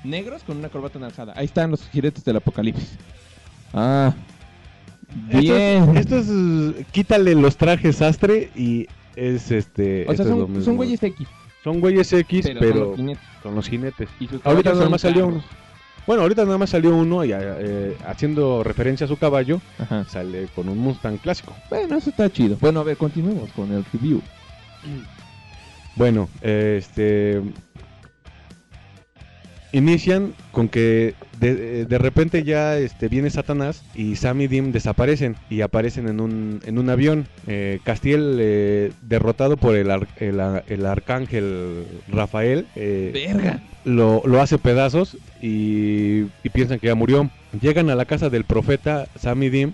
negros con una corbata alzada. Ahí están los jinetes del apocalipsis. Ah. Bien. Estos, estos, eh, quítale los trajes sastre y es este o sea, esto es son, son güeyes X. Son güeyes X, Pero, pero, son los jinetes. son los jinetes. Y Ahorita nada más salió uno. Bueno, ahorita nada más salió uno y eh, haciendo referencia a su caballo, Ajá. sale con un Mustang clásico. Bueno, eso está chido. Bueno, a ver, continuemos con el review. Bueno, este inician con que de, de repente ya este, viene Satanás y Sam y Dim desaparecen y aparecen en un, en un avión. Eh, Castiel, eh, derrotado por el, ar- el, arcángel Rafael, eh, Verga. lo, lo hace pedazos y, y piensan que ya murió. Llegan a la casa del profeta Sam y Dim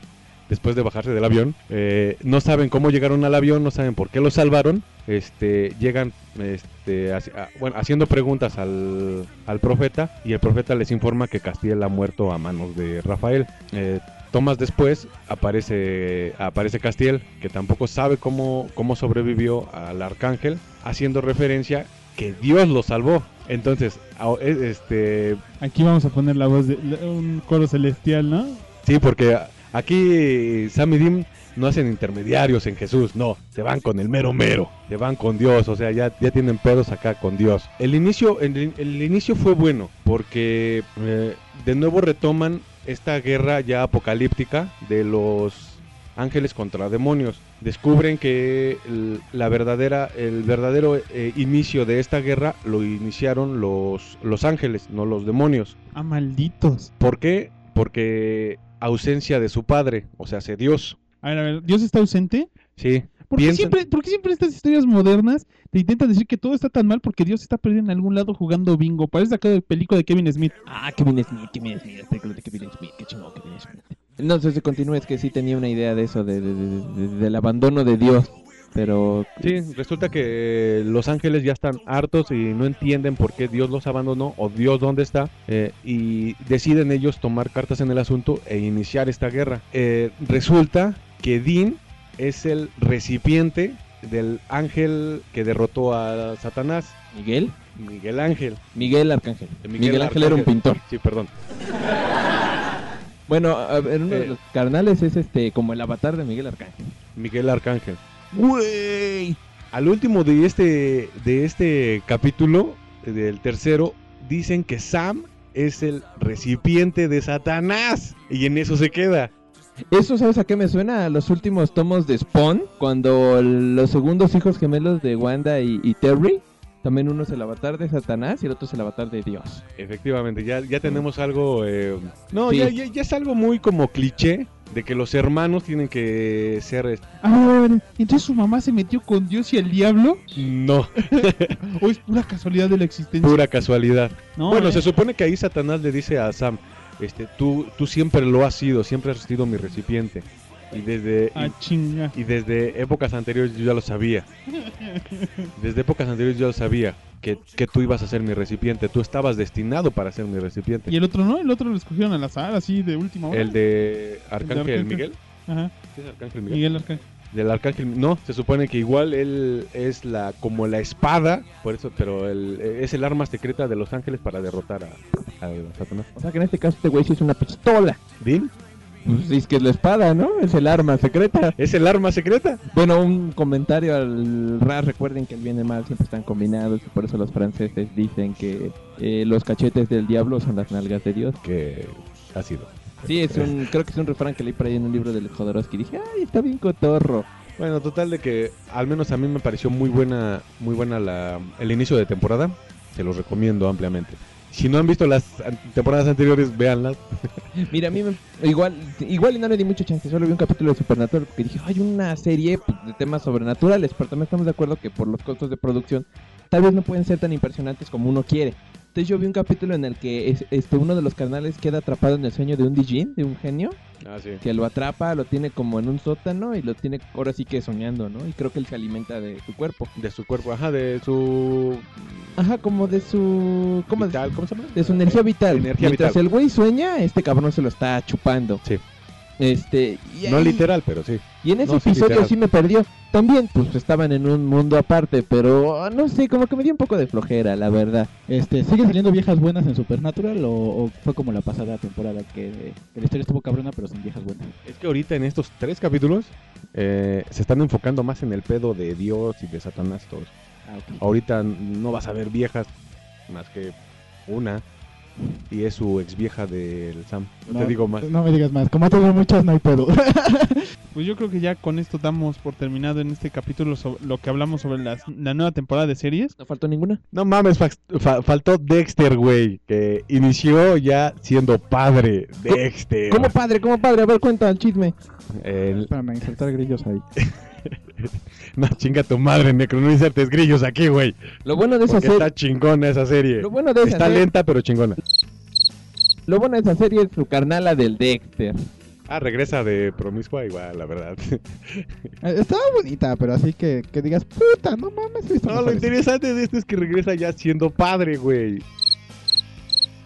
después de bajarse del avión. Eh, no saben cómo llegaron al avión, no saben por qué lo salvaron. Este, llegan este, haci- a- bueno, haciendo preguntas al, al profeta y el profeta les informa que Castiel ha muerto a manos de Rafael. Eh, Tomas después aparece aparece Castiel que tampoco sabe cómo, cómo sobrevivió al arcángel haciendo referencia que Dios lo salvó. Entonces, es- este Aquí vamos a poner la voz de un coro celestial, ¿no? Sí, porque aquí Sam y Dim no hacen intermediarios en Jesús, no, se van con el mero mero, se van con Dios, o sea, ya, ya tienen pedos acá con Dios. El inicio, el, el inicio fue bueno, porque eh, de nuevo retoman esta guerra ya apocalíptica de los ángeles contra demonios. Descubren que el, la verdadera, el verdadero eh, inicio de esta guerra lo iniciaron los, los ángeles, no los demonios. Ah, malditos. ¿Por qué? Porque ausencia de su padre, o sea, hace Dios. A ver, a ver, ¿Dios está ausente? Sí. ¿Por qué, siempre, por qué siempre estas historias modernas te intentan decir que todo está tan mal porque Dios está perdido en algún lado jugando bingo? Parece sacado de película de Kevin Smith. Ah, Kevin Smith, Kevin Smith, la película de Kevin Smith, qué chingón Kevin Smith. No sé si continúa, es que sí tenía una idea de eso, de, de- de- de- del abandono de Dios. Pero Sí, resulta que los ángeles ya están hartos y no entienden por qué Dios los abandonó o Dios dónde está eh, y deciden ellos tomar cartas en el asunto e iniciar esta guerra. Eh, resulta que Dean es el recipiente del ángel que derrotó a Satanás. Miguel, Miguel Ángel. Miguel Arcángel. Miguel, Ángel era un pintor. Sí, perdón. Bueno, a ver, uno de Eh. los carnales es este como el avatar de Miguel Arcángel. Miguel Arcángel. ¡Güey! Al último de este, de este capítulo, del tercero, dicen que Sam es el recipiente de Satanás. Y en eso se queda. Eso, ¿sabes a qué me suena? A los últimos tomos de Spawn, cuando los segundos hijos gemelos de Wanda y, y Terry, también uno es el avatar de Satanás y el otro es el avatar de Dios. Efectivamente, ya, ya tenemos algo... eh, no, Sí. ya, ya- ya es algo muy como cliché de que los hermanos tienen que ser... eh, A ver, a ver, entonces su mamá se metió con Dios y el diablo. No, ¿O es pura casualidad de la existencia? pura casualidad. No, bueno, eh. se supone que ahí Satanás le dice a Sam, este, tú, tú siempre lo has sido, siempre has sido mi recipiente. Y desde, Ah, y, y desde épocas anteriores yo ya lo sabía. Desde épocas anteriores yo ya lo sabía que, que tú ibas a ser mi recipiente. Tú estabas destinado para ser mi recipiente. Y el otro no, el otro lo escogieron al azar, así de última hora. El de Arcángel Arcángel. Miguel. Ajá, ¿Sí es Arcángel Miguel? Miguel Arcángel. Del Arcángel. No, se supone que igual él es la como la espada, por eso, pero él, es el arma secreta de los ángeles para derrotar a, a Satanás. O sea que en este caso este güey sí es una pistola. ¿Din? Pues es que es la espada, ¿no? Es el arma secreta. ¿Es el arma secreta? Bueno, un comentario al RAS. Recuerden que el bien y el mal siempre están combinados. Y por eso los franceses dicen que eh, los cachetes del diablo son las nalgas de Dios. Que ha sido. Sí, es un, creo que es un refrán que leí por ahí en un libro del Jodorowsky. Dije, ay, está bien cotorro. Bueno, total de que al menos a mí me pareció muy buena, muy buena la, el inicio de temporada. Se los recomiendo ampliamente. Si no han visto las temporadas anteriores, véanlas. Mira, a mí me- igual, igual no le di mucha chance, solo vi un capítulo de Supernatural porque dije, hay una serie pues, de temas sobrenaturales, pero también estamos de acuerdo que por los costos de producción tal vez no pueden ser tan impresionantes como uno quiere. Entonces yo vi un capítulo en el que es- este uno de los carnales queda atrapado en el sueño de un Dijin, de un genio, Ah, sí. que lo atrapa, lo tiene como en un sótano y lo tiene ahora sí que soñando, ¿no? Y creo que él se alimenta de su cuerpo. De su cuerpo, ajá, de su... Ajá, como de su... ¿Cómo, Vital, ¿cómo se llama? de su energía vital. Energía Mientras vital. el güey sueña, este cabrón se lo está chupando. Sí. Este, y No ahí- literal, pero sí. Y en ese No, sí, episodio sí me perdió. También, pues estaban en un mundo aparte, pero no sé, como que me dio un poco de flojera, la verdad. Este, ¿Siguen saliendo viejas buenas en Supernatural o, o fue como la pasada temporada que, que la historia estuvo cabrona pero sin viejas buenas? Es que ahorita en estos tres capítulos eh, se están enfocando más en el pedo de Dios y de Satanás y todo eso. Ah. Ahorita no vas a ver viejas más que una. Y es su ex vieja del Sam. No, te digo más. No me digas más. Como tengo muchas, no hay pedo. Pues yo creo que ya con esto damos por terminado en este capítulo sobre lo que hablamos sobre las- la nueva temporada de series. ¿No faltó ninguna? No mames, fa- fa- faltó Dexter, güey. Que inició ya siendo padre. Dexter. ¿Cómo padre? ¿Cómo padre? A ver, cuenta el chisme. El- Espérame, insertar grillos ahí. No, chinga tu madre, Necro. No insertes grillos aquí, güey. Lo bueno de esa Porque serie... está chingona esa serie. Lo bueno de esa Está serie- lenta, pero chingona. Lo bueno de esa serie es su carnala del Dexter. Ah, regresa de promiscua igual, la verdad. Eh, Estaba bonita, pero así que, que digas, puta, no mames. No, lo mejores". interesante de esto es que regresa ya siendo padre, güey.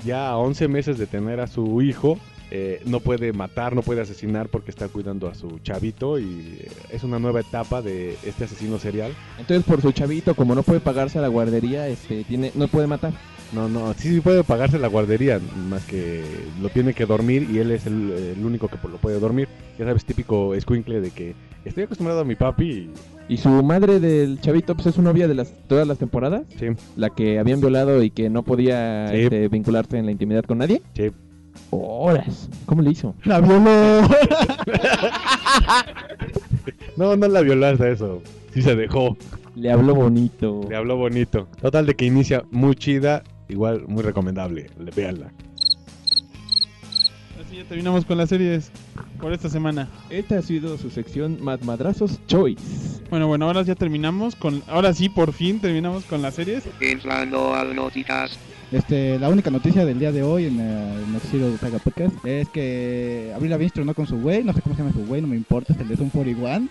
Ya a 11 meses de tener a su hijo, eh, no puede matar, no puede asesinar porque está cuidando a su chavito y es una nueva etapa de este asesino serial. Entonces, por su chavito, como no puede pagarse a la guardería, este, tiene, no puede matar. No, no, sí, sí puede pagarse la guardería, más que lo tiene que dormir y él es el, el único que lo puede dormir. Ya sabes, típico escuincle de que estoy acostumbrado a mi papi y... Y su madre del chavito, pues es su novia de las todas las temporadas. Sí, La que habían violado y que no podía Sí. este, vincularse en la intimidad con nadie. sí. Horas. ¿Cómo le hizo? La violó. No, no la violó hasta eso. Sí se dejó. Le habló bonito. Le habló bonito. Total de que inicia muy chida, igual muy recomendable. Le- Véanla. Así ya terminamos con las series por esta semana. Esta ha sido su sección Mad Madrazos Choice. Bueno, bueno, ahora ya terminamos con... Ahora sí, por fin terminamos con las series. Entrando al noticias. Este, la única noticia del día de hoy en eh, el noticiero de Saga Podcast es que Abril Lavigne tronó con su güey, no sé cómo se llama su güey, no me importa, es el de Zoom 41.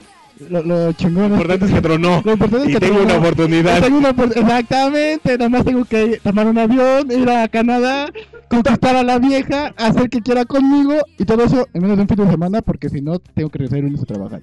Lo, lo chingón Lo importante es que tronó. Lo importante es Y que tengo tronó. una oportunidad. Tengo una opor- Exactamente, nada más tengo que tomar un avión, ir a Canadá, conquistar a la vieja, hacer que quiera conmigo y todo eso en menos de un fin de semana porque si no tengo que regresar el lunes a trabajar.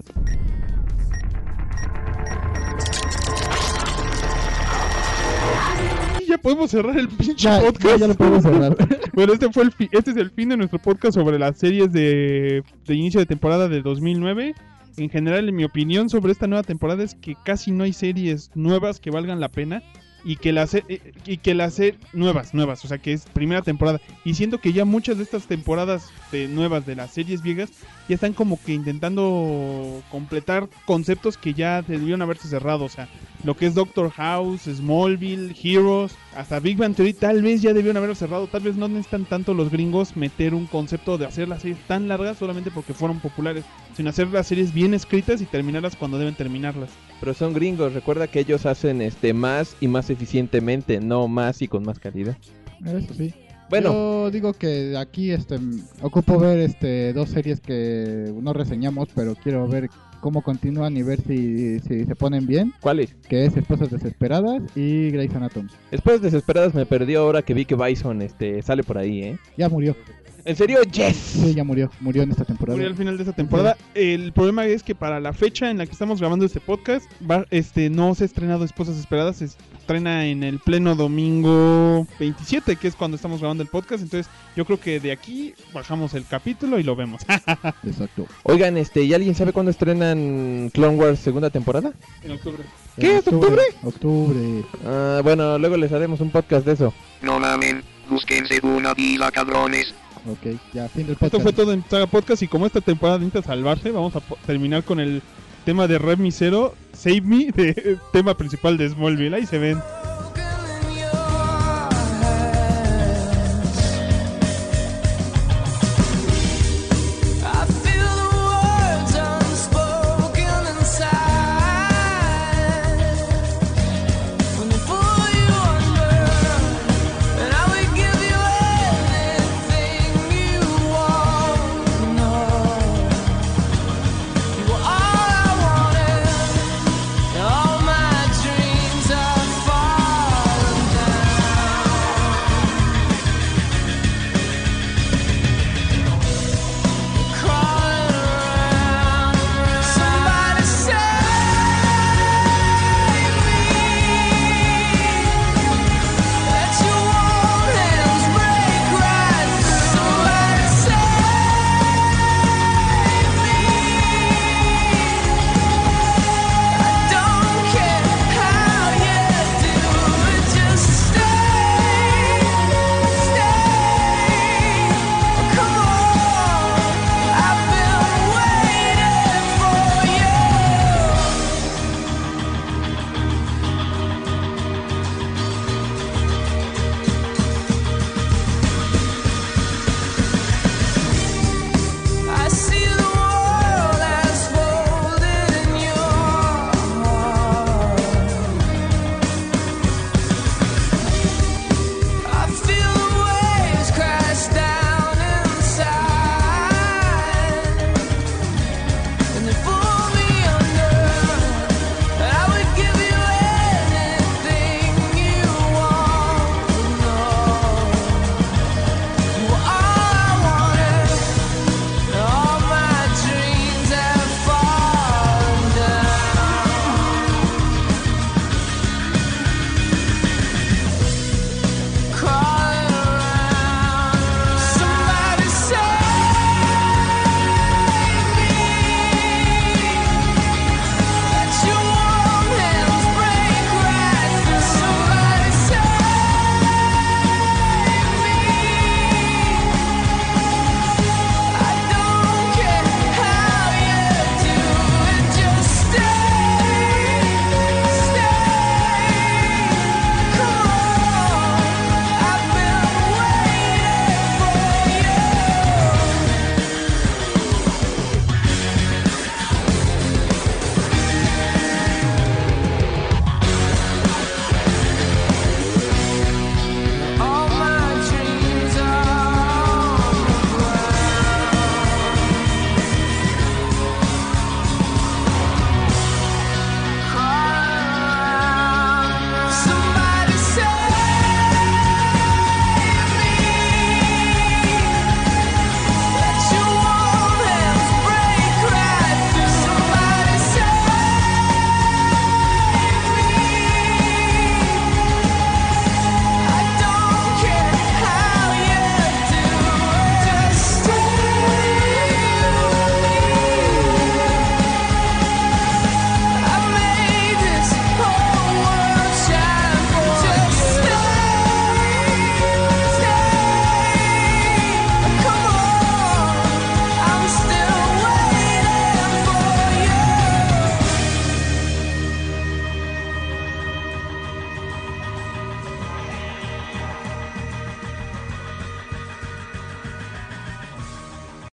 Ya podemos cerrar el pinche Ya, podcast. ya, ya lo podemos cerrar. bueno, este fue el este es el fin de nuestro podcast sobre las series de, de inicio de temporada de 2009. En general, en mi opinión sobre esta nueva temporada es que casi no hay series nuevas que valgan la pena y que las eh, y que las nuevas, nuevas, o sea, que es primera temporada y siento que ya muchas de estas temporadas de nuevas de las series viejas ya están como que intentando completar conceptos que ya debieron haberse cerrado, o sea, lo que es Doctor House, Smallville, Heroes, hasta Big Bang Theory tal vez ya debieron haber cerrado, tal vez no necesitan tanto los gringos meter un concepto de hacer las series tan largas solamente porque fueron populares, sino hacer las series bien escritas y terminarlas cuando deben terminarlas. Pero son gringos, recuerda que ellos hacen este más y más eficientemente, no más y con más calidad. Eso sí. Bueno. Yo digo que aquí este ocupo ver este dos series que no reseñamos, pero quiero ver cómo continúan y ver si, si se ponen bien. ¿Cuáles? Que es Esposas Desesperadas y Grey's Anatomy. Después desesperadas me perdió ahora que vi que Bison este sale por ahí, ¿eh? Ya murió. ¿En serio? ¡Yes! Sí, ya murió. Murió en esta temporada. Murió al final de esta temporada. El problema es que para la fecha en la que estamos grabando este podcast, va- este no se ha estrenado Esposas Esperadas, se estrena en el pleno domingo 27, que es cuando estamos grabando el podcast. Entonces, yo creo que de aquí bajamos el capítulo y lo vemos. Exacto. Oigan, este, ¿y alguien sabe cuándo estrenan Clone Wars segunda temporada? en octubre. ¿Qué? ¿Es octubre? Octubre. Ah, bueno, luego les haremos un podcast de eso. No mamen, búsquense una pila cabrones. Ok, ya, fin del Esto podcast. fue todo en Saga Podcast y como esta temporada necesita salvarse, vamos a terminar con el tema de Red Misero, Save Me, de, tema principal de Smallville. Ahí se ven.